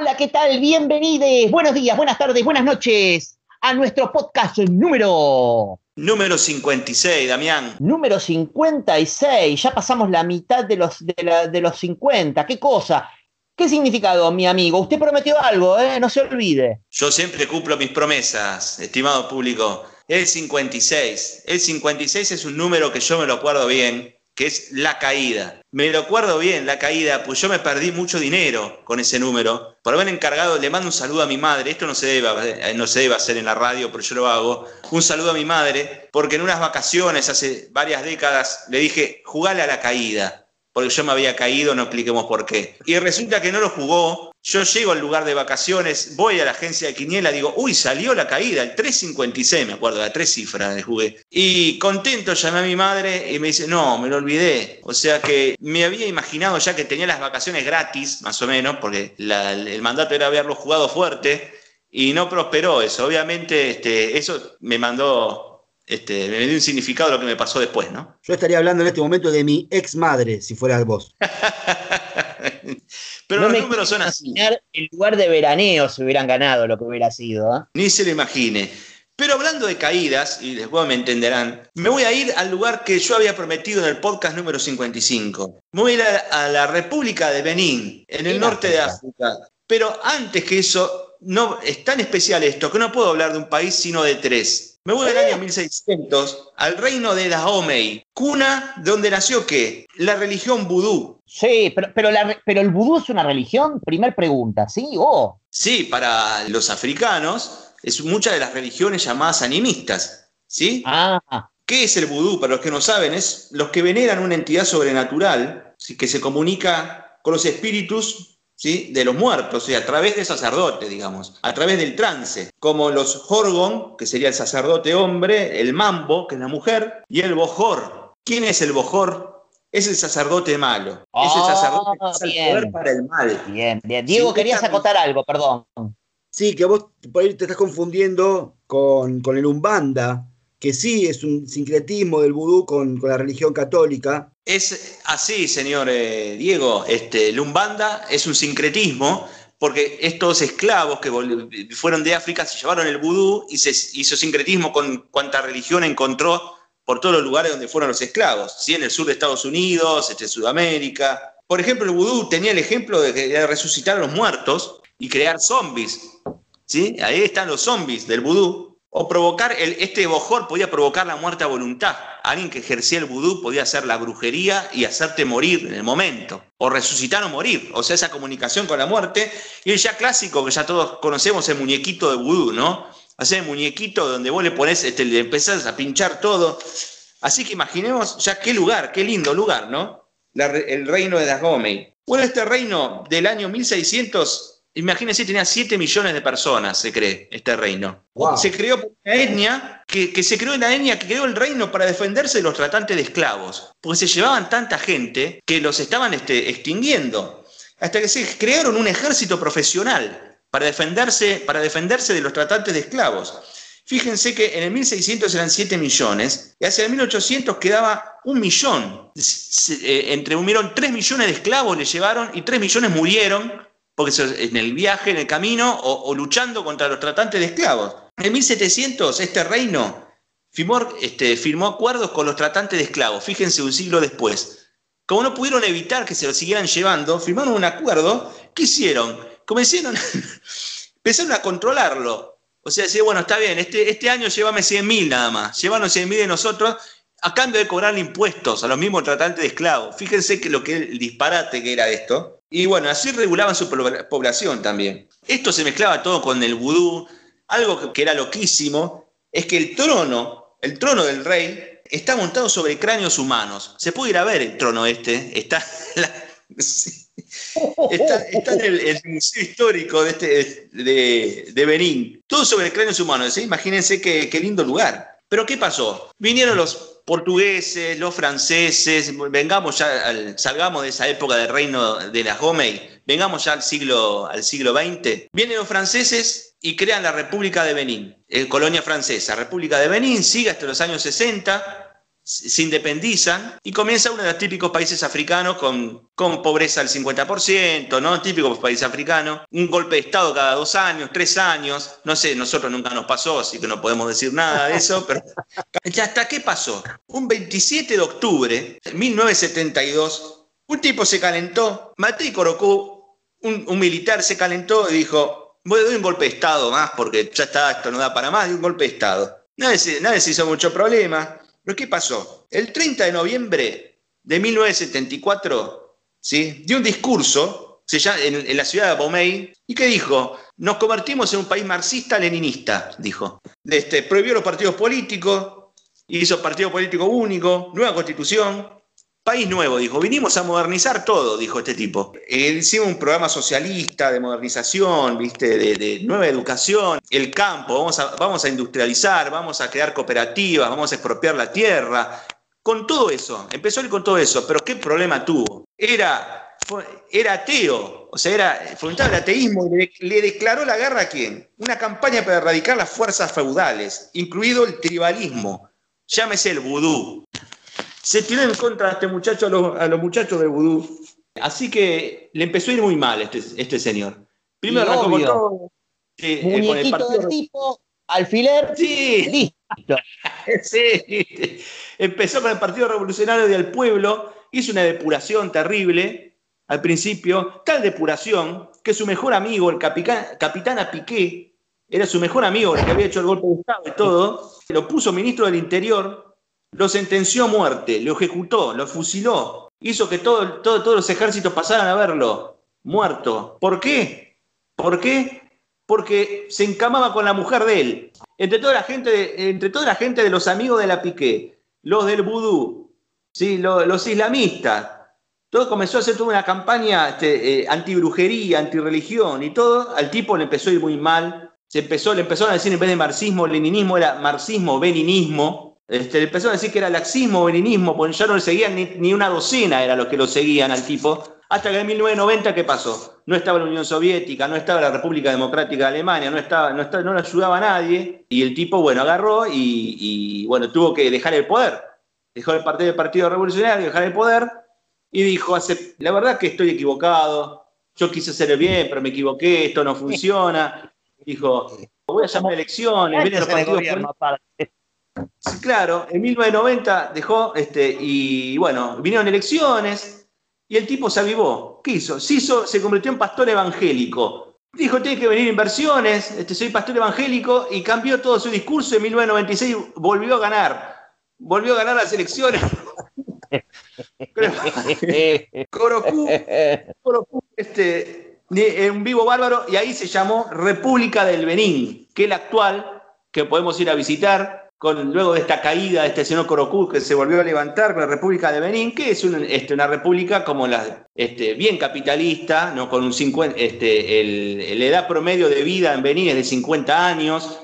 Hola, ¿qué tal? Bienvenidos. Buenos días, buenas tardes, buenas noches a nuestro podcast número... Número 56, Damián. Número 56. Ya pasamos la mitad de los, de, los 50. ¿Qué cosa? ¿Qué significado, mi amigo? Usted prometió algo, ¿eh? No se olvide. Yo siempre cumplo mis promesas, estimado público. El 56. El 56 es un número que yo me lo acuerdo bien que es la caída. Me lo acuerdo bien, la caída, pues yo me perdí mucho dinero con ese número. Por haber encargado, le mando un saludo a mi madre, esto no se debe, no se debe hacer en la radio, pero yo lo hago. Un saludo a mi madre, porque en unas vacaciones hace varias décadas le dije, jugale a la caída porque yo me había caído, no expliquemos por qué. Y resulta que no lo jugó. Yo llego al lugar de vacaciones, voy a la agencia de Quiniela, digo, uy, salió la caída, el 356, me acuerdo, la tres cifras de jugué. Y contento llamé a mi madre y me dice, no, me lo olvidé. O sea que me había imaginado ya que tenía las vacaciones gratis, más o menos, porque el mandato era haberlo jugado fuerte. Y no prosperó eso. Obviamente, este, eso me mandó este, me dio un significado lo que me pasó después, ¿no? Yo estaría hablando en este momento de mi ex madre, si fueras vos. Los números son así. El lugar de veraneo se hubieran ganado lo que hubiera sido. ¿eh? Ni se lo imagine. Pero hablando de caídas, y después me entenderán, me voy a ir al lugar que yo había prometido en el podcast número 55. Me voy a ir a, la República de Benín, en el norte de África. Pero antes que eso, no, es tan especial esto que no puedo hablar de un país sino de tres. Me voy al año 1600 al reino de Dahomey, cuna donde nació qué? La religión vudú. Sí, pero, pero, pero el vudú es una religión, primer pregunta, ¿sí? Oh. Sí, para los africanos es muchas de las religiones llamadas animistas, ¿sí? Ah. ¿Qué es el vudú? Para los que no saben, es los que veneran una entidad sobrenatural que se comunica con los espíritus de los muertos, o sea, a través de sacerdote, digamos, a través del trance, como los Jorgon, que sería el sacerdote hombre, el Mambo, que es la mujer, y el Bojor. ¿Quién es el Bojor? Es el sacerdote malo. es el sacerdote que usa el poder para el mal. Bien, bien. Diego, querías acotar algo, perdón. Sí, que vos por ahí te estás confundiendo con, con el Umbanda, que sí es un sincretismo del vudú con, la religión católica. Es así, señor eh, Diego. Este, Lumbanda es un sincretismo porque estos esclavos que fueron de África se llevaron el vudú y se hizo sincretismo con cuanta religión encontró por todos los lugares donde fueron los esclavos, ¿sí? en el sur de Estados Unidos, este, Sudamérica. Por ejemplo, el vudú tenía el ejemplo de, resucitar a los muertos y crear zombies. ¿sí? Ahí están los zombies del vudú, o provocar, este bojor podía provocar la muerte a voluntad. Alguien que ejercía el vudú podía hacer la brujería y hacerte morir en el momento. O resucitar o morir. O sea, esa comunicación con la muerte. Y el ya clásico que ya todos conocemos, el muñequito de vudú, ¿no? Hacer el muñequito donde vos le pones, este, le empezás a pinchar todo. Así que imaginemos ya qué lugar, qué lindo lugar, ¿no? el reino de Dagomey. Bueno, este reino del año 1600 Imagínense, tenía 7 millones de personas, se cree, este reino. Se creó por una etnia, que, se creó la etnia que creó el reino para defenderse de los tratantes de esclavos. Porque se llevaban tanta gente que los estaban este, extinguiendo. Hasta que se crearon un ejército profesional para defenderse, para defenderse de los tratantes de esclavos. Fíjense que en el 1600 eran 7 millones y hacia el 1800 quedaba un millón. Eh, entre un 3 millones de esclavos le llevaron y 3 millones murieron porque en el viaje, en el camino o, luchando contra los tratantes de esclavos. En 1700 este reino firmó, este, firmó acuerdos con los tratantes de esclavos, fíjense un siglo después. Como no pudieron evitar que se lo siguieran llevando, firmaron un acuerdo. ¿Qué hicieron? Comenzaron, empezaron a controlarlo. O sea, decir, bueno, está bien, este, este año llévame 100.000 nada más, llévanos 100.000 de nosotros a cambio de cobrarle impuestos a los mismos tratantes de esclavos. Fíjense que lo que el disparate que era esto. Y bueno, así regulaban su población también. Esto se mezclaba todo con el vudú. Algo que era loquísimo es que el trono, el trono del rey, está montado sobre cráneos humanos. Se puede ir a ver el trono este. Está, está, en, el, museo histórico de, este, de, Benín. Todo sobre cráneos humanos. Imagínense qué, qué lindo lugar. Pero ¿qué pasó? Vinieron los portugueses, los franceses, vengamos ya, salgamos de esa época del reino de las Gomey, vengamos ya al siglo, al siglo XX. Vienen los franceses y crean la República de Benín, eh, colonia francesa. República de Benín sigue hasta los años 60, se independizan y comienza uno de los típicos países africanos con, con pobreza del 50%, ¿no? Típicos países africanos, un golpe de Estado cada dos años, tres años, no sé, nosotros nunca nos pasó, así que no podemos decir nada de eso, pero ¿hasta qué pasó? Un 27 de octubre de 1972, un tipo se calentó, Matei Corocú, un, militar se calentó y dijo, voy a dar un golpe de Estado más porque ya está, esto no da para más, de un golpe de Estado. Nadie se, nadie se hizo mucho problema. Pero ¿qué pasó? El 30 de noviembre de 1974, ¿sí? dio un discurso en, la ciudad de Bomey y que dijo, nos convertimos en un país marxista-leninista, dijo. Este, prohibió los partidos políticos, hizo partido político único, nueva constitución, país nuevo, dijo. Vinimos a modernizar todo, dijo este tipo. Eh, hicimos un programa socialista de modernización, ¿viste? De, nueva educación, el campo, vamos a, vamos a industrializar, vamos a crear cooperativas, vamos a expropiar la tierra. Con todo eso, empezó él con todo eso, pero ¿qué problema tuvo? Era, era ateo, o sea, era, fomentaba el ateísmo y le, le declaró la guerra a quién? Una campaña para erradicar las fuerzas feudales, incluido el tribalismo. Llámese el vudú se tiró en contra de este muchacho a los, muchachos de vudú. Así que le empezó a ir muy mal este, este señor. Primero arrancó con todo. Eh, Muñequito del tipo, alfiler, sí. listo. sí. Empezó con el Partido Revolucionario del Pueblo, hizo una depuración terrible al principio, tal depuración que su mejor amigo, el capitán, capitán Piqué, era su mejor amigo, el que había hecho el golpe de Estado y todo, lo puso ministro del Interior lo sentenció a muerte, lo ejecutó, lo fusiló, hizo que todo, todos los ejércitos pasaran a verlo muerto. ¿Por qué? ¿Por qué? Porque se encamaba con la mujer de él. Entre toda la gente de, entre toda la gente de los amigos de la Piqué, los del vudú, ¿sí? los, islamistas, todo comenzó a hacer toda una campaña este, eh, anti-brujería, anti-religión y todo. Al tipo le empezó a ir muy mal. Se empezó, le empezaron a decir en vez de marxismo, leninismo, era marxismo-beninismo este, empezó a decir que era laxismo, beninismo, porque ya no le seguían ni, una docena, era los que lo seguían al tipo. Hasta que en 1990, ¿qué pasó? No estaba la Unión Soviética, no estaba la República Democrática de Alemania, no, estaba, no, estaba, no le ayudaba a nadie. Y el tipo, bueno, agarró y, bueno, tuvo que dejar el poder. Dejó el partido, del partido Revolucionario, dejar el poder y dijo, hace, la verdad que estoy equivocado, yo quise hacer el bien, pero me equivoqué, esto no funciona. Dijo, voy a llamar a elecciones, vienen los partidos claro, en 1990 dejó, este, y bueno, vinieron elecciones y el tipo se avivó. ¿Qué hizo? Se, hizo, se convirtió en pastor evangélico. Dijo, tiene que venir inversiones, este, soy pastor evangélico y cambió todo su discurso. En 1996 volvió a ganar. Volvió a ganar las elecciones. Corocú, Corocú, este, un vivo bárbaro, y ahí se llamó República del Benín, que es la actual, que podemos ir a visitar luego de esta caída de este señor Corocú que se volvió a levantar con la República de Benín, que es este, una república como la este, bien capitalista, ¿no? con un 50, este, la edad promedio de vida en Benín es de 50 años,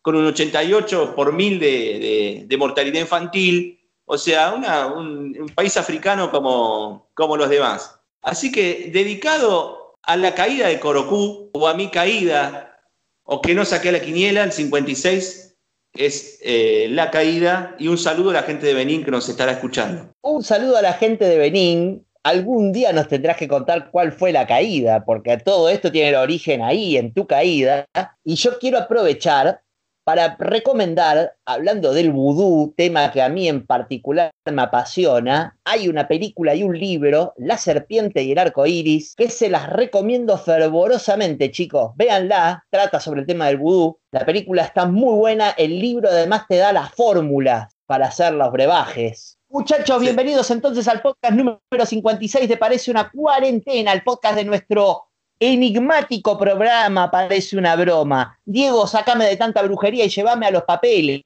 con un 88 por mil de, mortalidad infantil, o sea, un, país africano como, como los demás. Así que dedicado a la caída de Corocú, o a mi caída, o que no saqué la quiniela, el 56, es eh, la caída y un saludo a la gente de Benín que nos estará escuchando. Un saludo a la gente de Benín. Algún día nos tendrás que contar cuál fue la caída, porque todo esto tiene el origen ahí, en tu caída. Y yo quiero aprovechar para recomendar, hablando del vudú, tema que a mí en particular me apasiona, hay una película y un libro, La serpiente y el arco iris, que se las recomiendo fervorosamente, chicos. Véanla, trata sobre el tema del vudú. La película está muy buena, el libro además te da la fórmula para hacer los brebajes. Muchachos, bienvenidos entonces al podcast número 56 de Parece una cuarentena, el podcast de nuestro enigmático programa, parece una broma. Diego, sacame de tanta brujería y llévame a los papeles,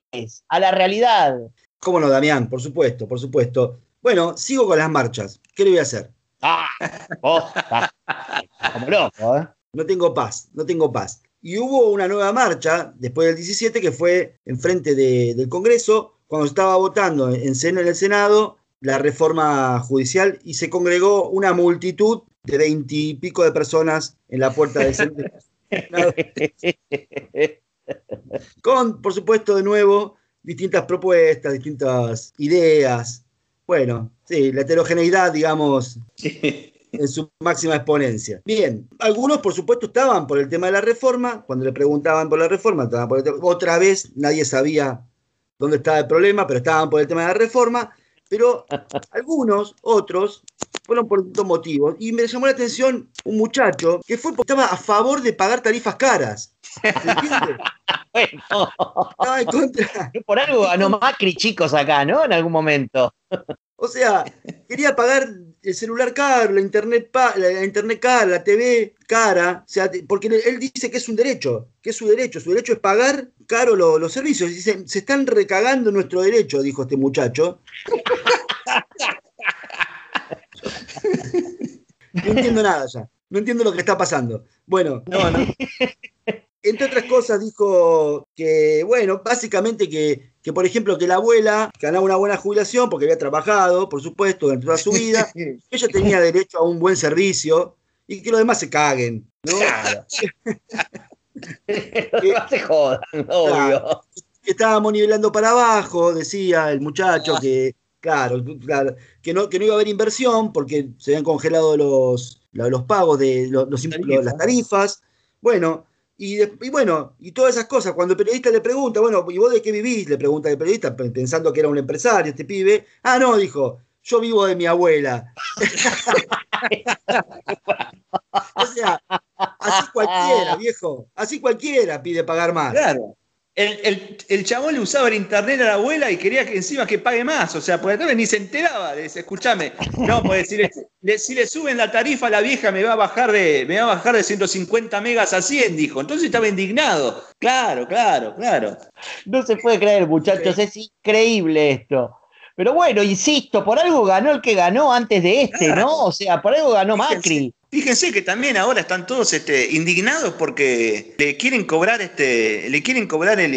a la realidad. ¿Cómo no, Damián? Por supuesto, por supuesto. Bueno, sigo con las marchas. ¿Qué le voy a hacer? Ah, como loco, ¿eh? No tengo paz, no tengo paz. Y hubo una nueva marcha después del 17 que fue enfrente de, del Congreso, cuando estaba votando en, en el Senado la reforma judicial y se congregó una multitud de veintipico de personas en la puerta del Senado. Con, por supuesto, de nuevo, distintas propuestas, distintas ideas. Bueno, sí, la heterogeneidad, digamos, en su máxima exponencia. Bien, algunos por supuesto estaban por el tema de la reforma, cuando le preguntaban por la reforma, estaban por otra vez nadie sabía dónde estaba el problema, pero estaban por el tema de la reforma, pero algunos, otros, fueron por dos motivos. Y me llamó la atención un muchacho que fue porque estaba a favor de pagar tarifas caras. ¿Se entiende? Bueno, Estaba en contra. por algo ganó Macri, chicos, acá, ¿no? En algún momento. O sea, quería pagar el celular caro, la internet, pa- la, internet cara, la TV cara, o sea, porque él dice que es un derecho, que es su derecho, su derecho es pagar caro lo- los servicios. Dice, se están recagando nuestro derecho, dijo este muchacho. No entiendo nada ya, no entiendo lo que está pasando. Bueno, No, no. entre otras cosas dijo que, bueno, básicamente que, que, por ejemplo, que la abuela ganaba una buena jubilación porque había trabajado, por supuesto, durante toda su vida, que ella tenía derecho a un buen servicio y que los demás se caguen, ¿no? Claro. no se jodan, obvio. Que estábamos nivelando para abajo, decía el muchacho, que, claro, claro, que, no, que no iba a haber inversión porque se habían congelado los, los pagos de los- los imp- Tarifas. las tarifas. Bueno, y, de- y bueno, y todas esas cosas. Cuando el periodista le pregunta, bueno, ¿y vos de qué vivís? Le pregunta el periodista, pe- pensando que era un empresario, este pibe. Ah, no, dijo, yo vivo de mi abuela. o sea, así cualquiera, viejo, así cualquiera pide pagar más. Claro. El, el, el chabón le usaba el internet a la abuela y quería que encima que pague más. O sea, porque vez ni se enteraba. Le dice, escúchame, no, pues si le, le- si le suben la tarifa a la vieja me va a bajar de, me va a bajar de 150 megas a 100, dijo. Entonces estaba indignado. Claro, claro, claro. No se puede creer, muchachos, es increíble esto. Pero bueno, insisto, por algo ganó el que ganó antes de este, ¿no? O sea, por algo ganó Macri. Fíjense que también ahora están todos este, indignados porque le quieren cobrar este, le quieren cobrar el,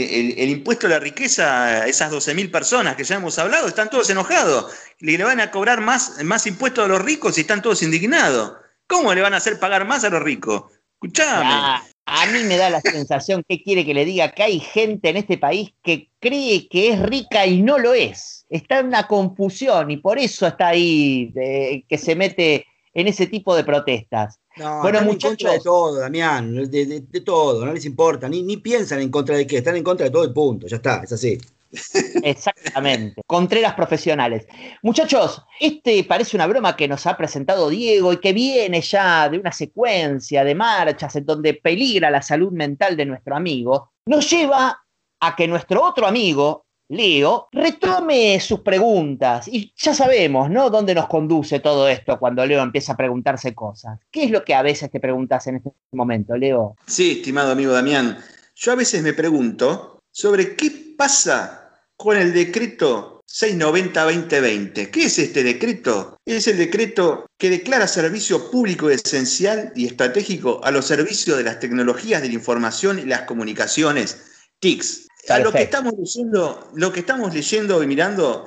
impuesto a la riqueza a esas 12.000 personas que ya hemos hablado, están todos enojados. Le van a cobrar más, más impuestos a los ricos y están todos indignados. ¿Cómo le van a hacer pagar más a los ricos? Escuchame. Ah, a mí me da la sensación que quiere que le diga que hay gente en este país que cree que es rica y no lo es. Está en una confusión y por eso está ahí, eh, que se mete en ese tipo de protestas. No, Bueno, están muchachos. en contra de todo, Damián, de, de- de todo, no les importa, ni, ni piensan en contra de qué, están en contra de todo el punto, ya está, es así. Exactamente. Contreras profesionales. Muchachos, este parece una broma que nos ha presentado Diego y que viene ya de una secuencia de marchas en donde peligra la salud mental de nuestro amigo. Nos lleva a que nuestro otro amigo, Leo, retome sus preguntas. Y ya sabemos, ¿no? Dónde nos conduce todo esto cuando Leo empieza a preguntarse cosas. ¿Qué es lo que a veces te preguntas en este momento, Leo? Sí, estimado amigo Damián, yo a veces me pregunto sobre qué pasa con el decreto 690-2020. ¿Qué es este decreto? Es el decreto que declara servicio público esencial y estratégico a los servicios de las tecnologías de la información y las comunicaciones, TICs. A lo que estamos leyendo, lo que estamos leyendo y mirando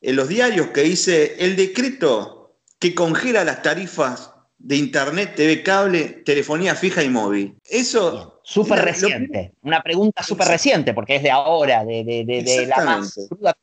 en los diarios que dice el decreto que congela las tarifas de internet, TV cable, telefonía fija y móvil. Eso Súper lo reciente. Una pregunta súper reciente porque es de ahora, de, de- de- de la más cruda.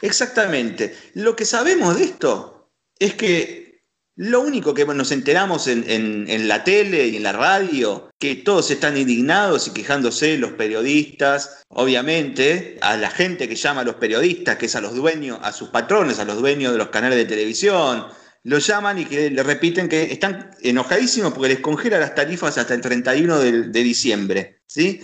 Exactamente. Lo que sabemos de esto es que lo único que nos enteramos en, en- la tele y en la radio, que todos están indignados y quejándose, los periodistas, obviamente, a la gente que llama a los periodistas, que es a los dueños, a sus patrones, a los dueños de los canales de televisión, lo llaman y que le repiten que están enojadísimos porque les congela las tarifas hasta el 31 de, de diciembre. ¿sí?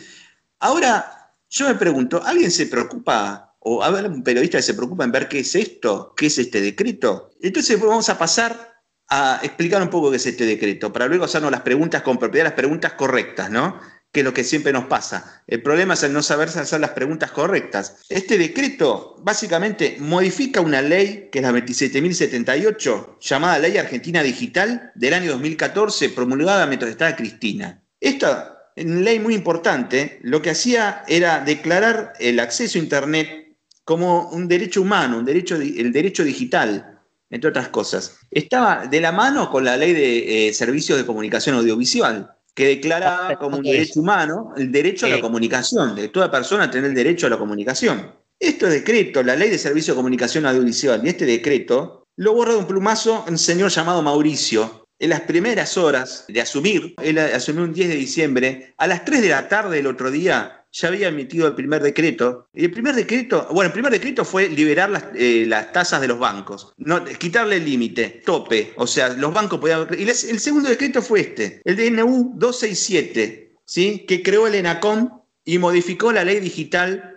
Ahora, yo me pregunto, ¿alguien se preocupa o hay algún periodista que se preocupa en ver qué es esto? ¿Qué es este decreto? Entonces vamos a pasar a explicar un poco qué es este decreto, para luego hacernos las preguntas con propiedad, las preguntas correctas, ¿no? Que es lo que siempre nos pasa. El problema es el no saber hacer las preguntas correctas. Este decreto básicamente modifica una ley, que es la 27.078, llamada Ley Argentina Digital, del año 2014, promulgada mientras estaba Cristina. Esta ley muy importante, lo que hacía era declarar el acceso a Internet como un derecho humano, un derecho, el derecho digital, entre otras cosas. Estaba de la mano con la ley de eh, servicios de comunicación audiovisual, que declaraba como un derecho humano el derecho a la comunicación, de toda persona tener el derecho a la comunicación. Este decreto, la ley de servicio de comunicación audiovisual y este decreto, lo borra de un plumazo un señor llamado Mauricio. En las primeras horas de asumir, él asumió un 10 de diciembre, a las 3 de la tarde del otro día, ya había emitido el primer decreto. Y el primer decreto, bueno, el primer decreto fue liberar las, eh, las tasas de los bancos, no, quitarle el límite, tope. O sea, los bancos podían. Y el segundo decreto fue este, el DNU 267, ¿sí? que creó el ENACOM y modificó la ley digital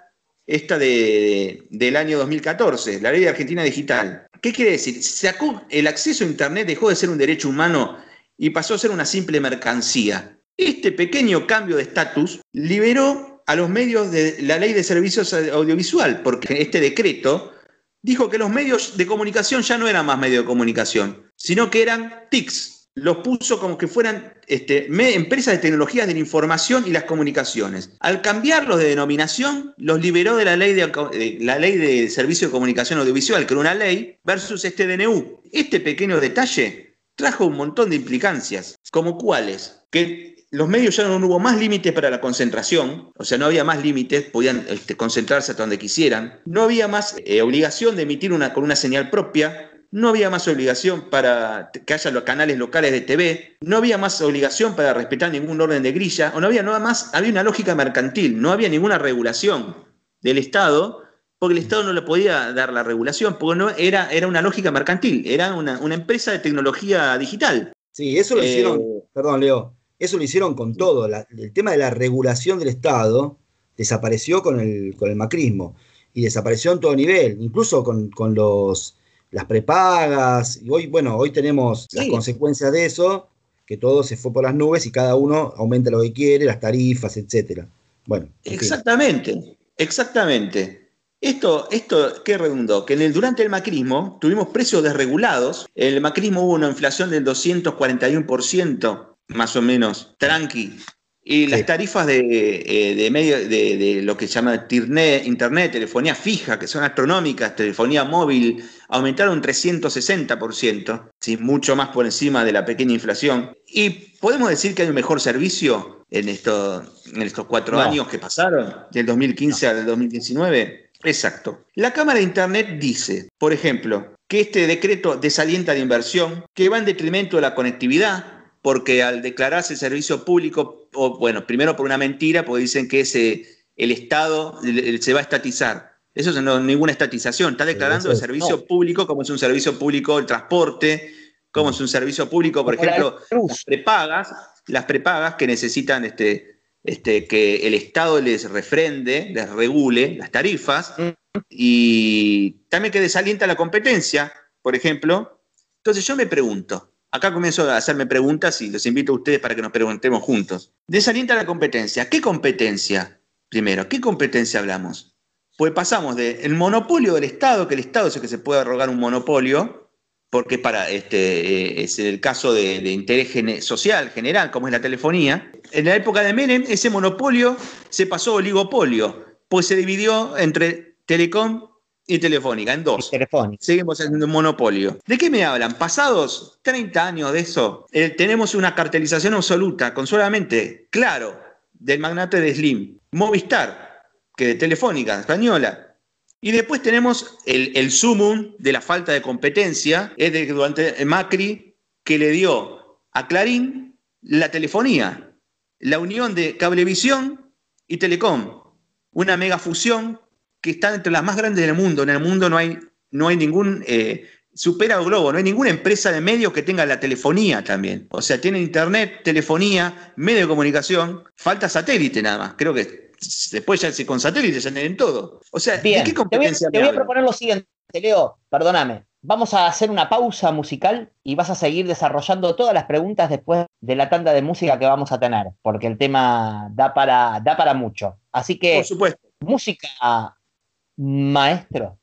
esta de, del año 2014, la ley de Argentina Digital. ¿Qué quiere decir? Sacó el acceso a Internet, dejó de ser un derecho humano y pasó a ser una simple mercancía. Este pequeño cambio de estatus liberó a los medios de la ley de servicios audiovisual, porque este decreto dijo que los medios de comunicación ya no eran más medios de comunicación, sino que eran TICs. Los puso como que fueran este, empresas de tecnologías de la información y las comunicaciones. Al cambiarlos de denominación, los liberó de la ley de, la ley de de comunicación audiovisual, que era una ley, versus este DNU. Este pequeño detalle trajo un montón de implicancias, como cuáles, que los medios ya no hubo más límites para la concentración, o sea, no había más límites, podían este, concentrarse hasta donde quisieran, no había más eh, obligación de emitir una, con una señal propia, no había más obligación para que haya los canales locales de TV, no había más obligación para respetar ningún orden de grilla, o no había nada más, había una lógica mercantil, no había ninguna regulación del Estado, porque el Estado no le podía dar la regulación, porque no, era, era una lógica mercantil, era una, empresa de tecnología digital. Sí, eso lo hicieron, eh, perdón Leo, eso lo hicieron con todo. el tema de la regulación del Estado desapareció con el, con el macrismo y desapareció en todo nivel, incluso con, los, las prepagas. Y hoy, bueno, hoy tenemos las consecuencias de eso, que todo se fue por las nubes y cada uno aumenta lo que quiere, las tarifas, etcétera. Bueno. Exactamente, exactamente. Esto, esto, ¿qué redundó? Que en el, durante el macrismo tuvimos precios desregulados. En el macrismo hubo una inflación del 241% más o menos tranqui. Y las tarifas de, eh, de medio de, lo que se llama internet, telefonía fija, que son astronómicas, telefonía móvil, aumentaron un 360%, ¿sí? mucho más por encima de la pequeña inflación. Y podemos decir que hay un mejor servicio en, esto, en estos cuatro años que pasaron, del 2015 al 2019. Exacto. La Cámara de Internet dice, por ejemplo, que este decreto desalienta la inversión, que va en detrimento de la conectividad, porque al declararse servicio público, o bueno, primero por una mentira, porque dicen que ese, el Estado se va a estatizar. Eso no es ninguna estatización, está declarando el servicio público como es un servicio público el transporte, como es un servicio público, por ejemplo, las prepagas, las prepagas que necesitan este, este, que el Estado les refrende, les regule las tarifas, y también que desalienta la competencia, por ejemplo. Entonces yo me pregunto, Acá comienzo a hacerme preguntas y los invito a ustedes para que nos preguntemos juntos. Desalienta la competencia. ¿Qué competencia? Primero, ¿qué competencia hablamos? Pues pasamos del monopolio del Estado, que el Estado es el que se puede arrogar un monopolio, porque para, este, eh, es el caso de, interés social general, como es la telefonía. En la época de Menem, ese monopolio se pasó a oligopolio, pues se dividió entre Telecom y Telefónica, en dos. Seguimos en un monopolio. ¿De qué me hablan? Pasados 30 años de eso, eh, tenemos una cartelización absoluta con solamente, claro, del magnate de Slim, Movistar, que de Telefónica, española. Y después tenemos el, el sumum de la falta de competencia, es de durante Macri, que le dio a Clarín la telefonía, la unión de Cablevisión y Telecom, una mega fusión que están entre las más grandes del mundo. En el mundo no hay, no hay ningún, eh, supera el globo, no hay ninguna empresa de medios que tenga la telefonía también. O sea, tienen internet, telefonía, medio de comunicación, falta satélite nada más. Creo que después ya con satélite ya tienen todo. O sea, ¿de qué competencia Te voy, a, proponer lo siguiente, Leo, perdóname. Vamos a hacer una pausa musical y vas a seguir desarrollando todas las preguntas después de la tanda de música que vamos a tener, porque el tema da para, da para mucho. Así que, Por supuesto. música Maestro.